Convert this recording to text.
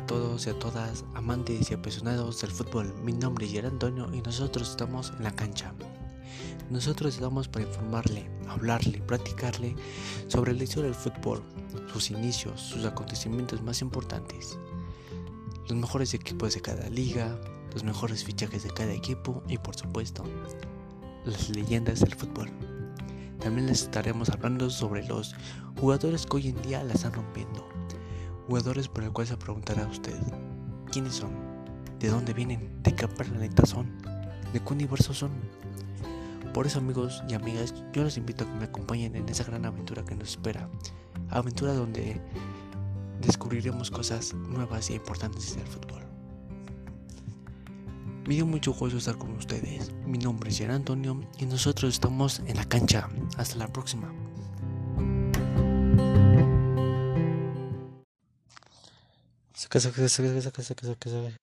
todos y a todas, amantes y apasionados del fútbol. Mi nombre es Gerard Antonio y nosotros estamos en la cancha. Nosotros estamos para informarle, hablarle, practicarle sobre la historia del fútbol, sus inicios, sus acontecimientos más importantes, los mejores equipos de cada liga, los mejores fichajes de cada equipo y por supuesto, las leyendas del fútbol. También les estaremos hablando sobre los jugadores que hoy en día la están rompiendo Jugadores por el cual se preguntará usted, ¿quiénes son? ¿De dónde vienen? ¿De qué planeta son? ¿De qué universo son? Por eso amigos y amigas, yo los invito a que me acompañen en esa gran aventura que nos espera. Aventura donde descubriremos cosas nuevas y importantes del fútbol. Me dio mucho gusto estar con ustedes. Mi nombre es Jean Antonio y nosotros estamos en la cancha. Hasta la próxima. Saca, saca, saca, saca, saca, saca, saca.